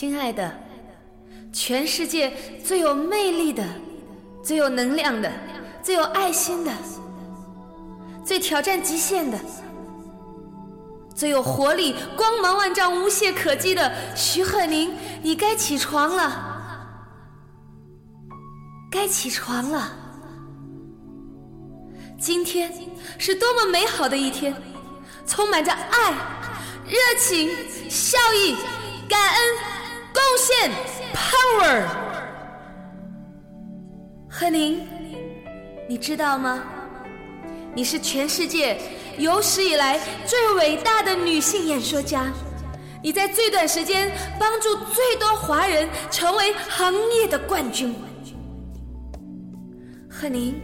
亲爱的，全世界最有魅力的、最有能量的、最有爱心的、最挑战极限的、最有活力、光芒万丈、无懈可击的徐鹤宁，你该起床了，该起床了。今天是多么美好的一天，充满着爱、热情、笑意、感恩。贡献 power，贺宁，你知道吗？你是全世界有史以来最伟大的女性演说家，你在最短时间帮助最多华人成为行业的冠军。贺宁，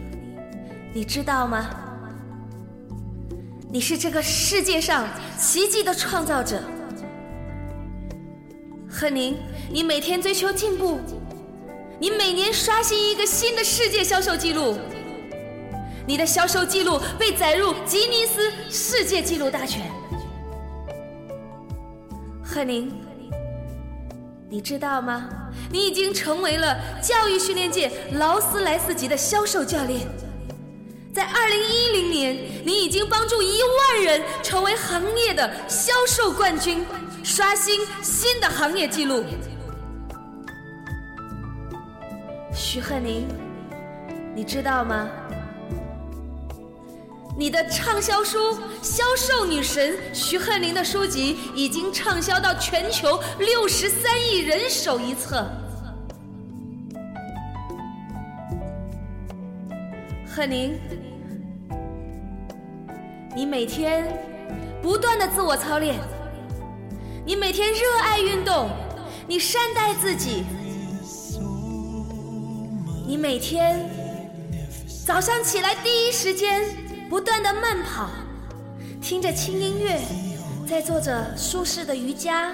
你知道吗？你是这个世界上奇迹的创造者。贺宁，你每天追求进步，你每年刷新一个新的世界销售记录，你的销售记录被载入吉尼斯世界纪录大全。贺宁，你知道吗？你已经成为了教育训练界劳斯莱斯级的销售教练。在二零一零年，你已经帮助一万人成为行业的销售冠军，刷新新的行业记录。徐鹤宁，你知道吗？你的畅销书《销售女神》徐鹤宁的书籍已经畅销到全球六十三亿人手一册。贺宁，你每天不断的自我操练，你每天热爱运动，你善待自己，你每天早上起来第一时间不断的慢跑，听着轻音乐，在做着舒适的瑜伽，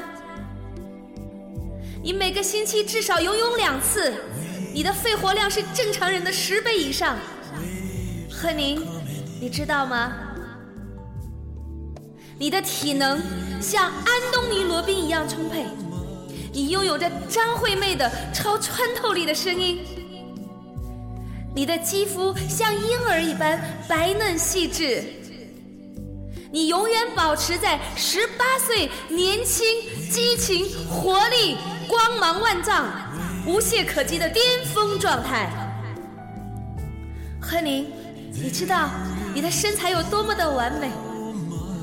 你每个星期至少游泳两次，你的肺活量是正常人的十倍以上。贺宁，你知道吗？你的体能像安东尼·罗宾一样充沛，你拥有着张惠妹的超穿透力的声音，你的肌肤像婴儿一般白嫩细致，你永远保持在十八岁年轻、激情、活力、光芒万丈、无懈可击的巅峰状态。何宁。你知道你的身材有多么的完美？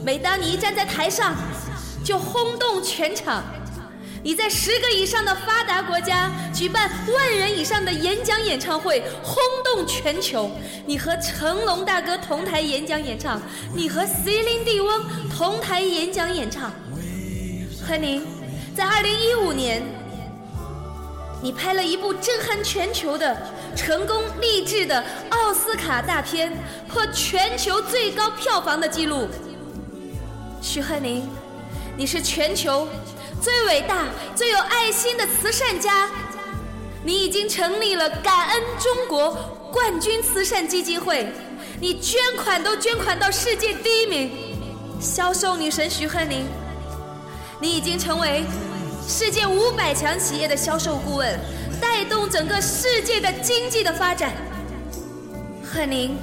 每当你一站在台上，就轰动全场。你在十个以上的发达国家举办万人以上的演讲演唱会，轰动全球。你和成龙大哥同台演讲演唱，你和 Celine Dion 同台演讲演唱。贺宁，在二零一五年，你拍了一部震撼全球的。成功励志的奥斯卡大片破全球最高票房的记录。徐鹤宁，你是全球最伟大、最有爱心的慈善家。你已经成立了感恩中国冠军慈善基金会，你捐款都捐款到世界第一名。销售女神徐鹤宁，你已经成为世界五百强企业的销售顾问。带动整个世界的经济的发展，鹤宁，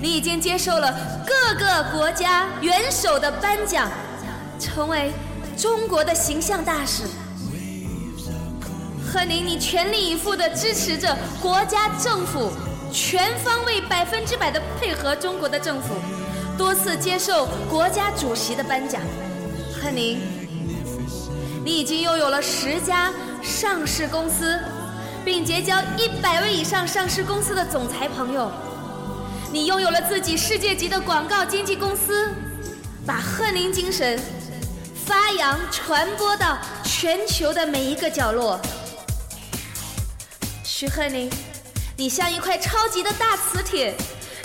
你已经接受了各个国家元首的颁奖，成为中国的形象大使。贺宁，你全力以赴地支持着国家政府，全方位百分之百地配合中国的政府，多次接受国家主席的颁奖。贺宁，你已经拥有了十家。上市公司，并结交一百位以上上市公司的总裁朋友，你拥有了自己世界级的广告经纪公司，把贺宁精神发扬传播到全球的每一个角落。徐鹤宁，你像一块超级的大磁铁，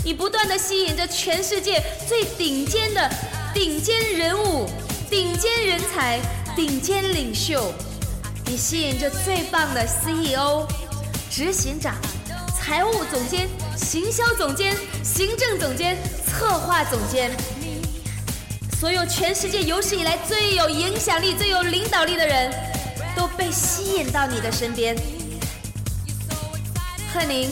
你不断的吸引着全世界最顶尖的顶尖人物、顶尖人才、顶尖领袖。你吸引着最棒的 CEO、执行长、财务总监、行销总监、行政总监、策划总监，所有全世界有史以来最有影响力、最有领导力的人，都被吸引到你的身边。贺宁，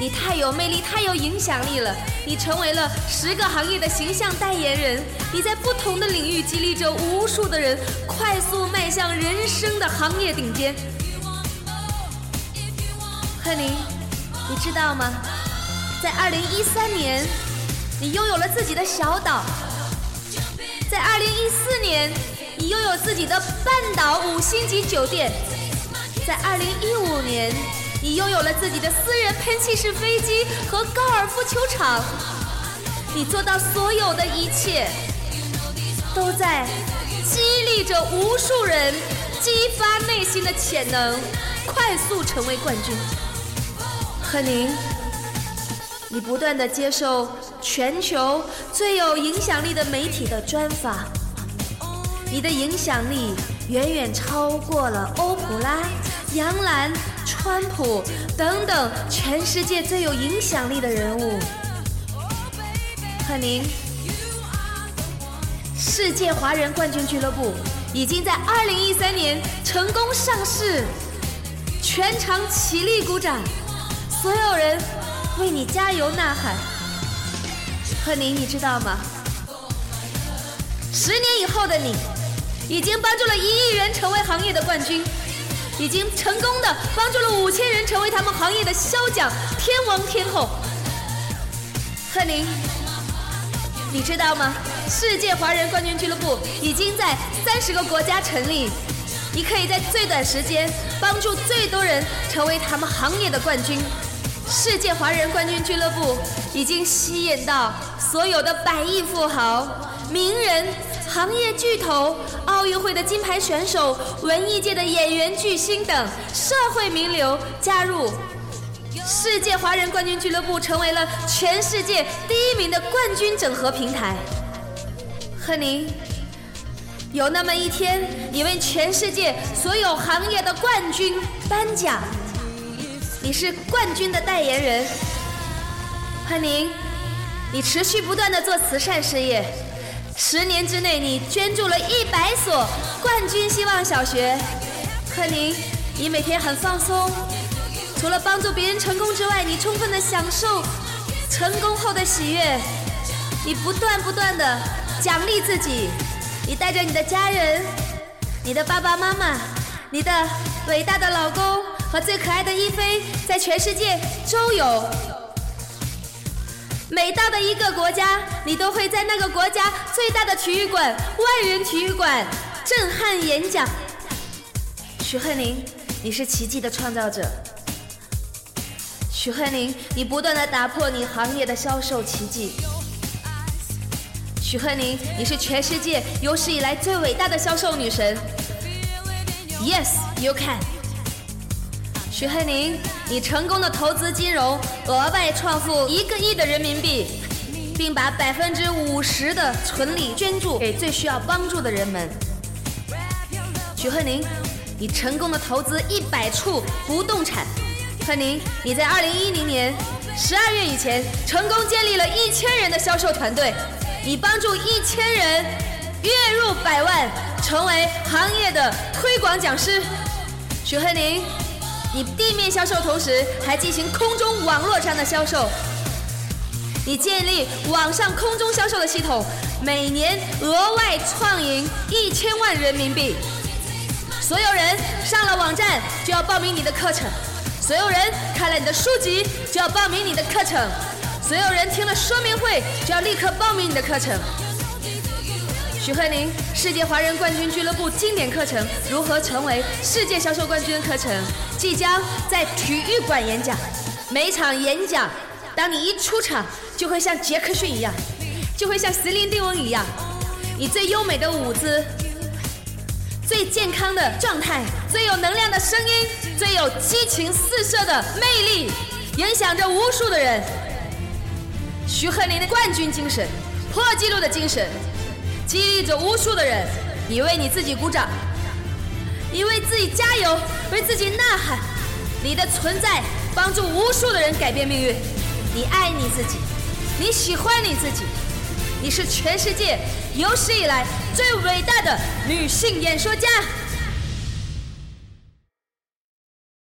你太有魅力，太有影响力了，你成为了十个行业的形象代言人，你在不同的领域激励着无数的人，快速迈向人生的行业顶尖。贺宁，你知道吗？在二零一三年，你拥有了自己的小岛；在二零一四年，你拥有自己的半岛五星级酒店；在二零一五年，你拥有了自己的私人喷气式飞机和高尔夫球场。你做到所有的一切，都在激励着无数人，激发内心的潜能，快速成为冠军。贺宁。你不断的接受全球最有影响力的媒体的专访，你的影响力远远超过了欧普拉、杨澜、川普等等全世界最有影响力的人物。贺宁，世界华人冠军俱乐部已经在二零一三年成功上市，全场起立鼓掌，所有人。为你加油呐喊，贺宁，你知道吗？十年以后的你，已经帮助了一亿人成为行业的冠军，已经成功的帮助了五千人成为他们行业的销奖天王天后。贺宁，你知道吗？世界华人冠军俱乐部已经在三十个国家成立，你可以在最短时间帮助最多人成为他们行业的冠军。世界华人冠军俱乐部已经吸引到所有的百亿富豪、名人、行业巨头、奥运会的金牌选手、文艺界的演员巨星等社会名流加入。世界华人冠军俱乐部成为了全世界第一名的冠军整合平台。贺宁，有那么一天，你为全世界所有行业的冠军颁奖。你是冠军的代言人，贺宁，你持续不断的做慈善事业，十年之内你捐助了一百所冠军希望小学。贺宁，你每天很放松，除了帮助别人成功之外，你充分的享受成功后的喜悦，你不断不断的奖励自己，你带着你的家人，你的爸爸妈妈，你的伟大的老公。和最可爱的一菲在全世界周游，每到的一个国家，你都会在那个国家最大的体育馆——万人体育馆震撼演讲。许鹤宁，你是奇迹的创造者。许鹤宁，你不断的打破你行业的销售奇迹。许鹤宁，你是全世界有史以来最伟大的销售女神。Yes, you can. 徐鹤宁，你成功的投资金融，额外创富一个亿的人民币，并把百分之五十的存利捐助给最需要帮助的人们。徐鹤宁，你成功的投资一百处不动产。贺宁，你在二零一零年十二月以前成功建立了一千人的销售团队，你帮助一千人月入百万，成为行业的推广讲师。徐鹤宁。你地面销售同时还进行空中网络上的销售，你建立网上空中销售的系统，每年额外创赢一千万人民币。所有人上了网站就要报名你的课程，所有人看了你的书籍就要报名你的课程，所有人听了说明会就要立刻报名你的课程。许鹤宁，世界华人冠军俱乐部经典课程如何成为世界销售冠军的课程，即将在体育馆演讲。每场演讲，当你一出场，就会像杰克逊一样，就会像席琳迪翁一样，以最优美的舞姿、最健康的状态、最有能量的声音、最有激情四射的魅力，影响着无数的人。徐鹤宁的冠军精神，破纪录的精神。激励着无数的人，你为你自己鼓掌，你为自己加油，为自己呐喊。你的存在帮助无数的人改变命运。你爱你自己，你喜欢你自己，你是全世界有史以来最伟大的女性演说家。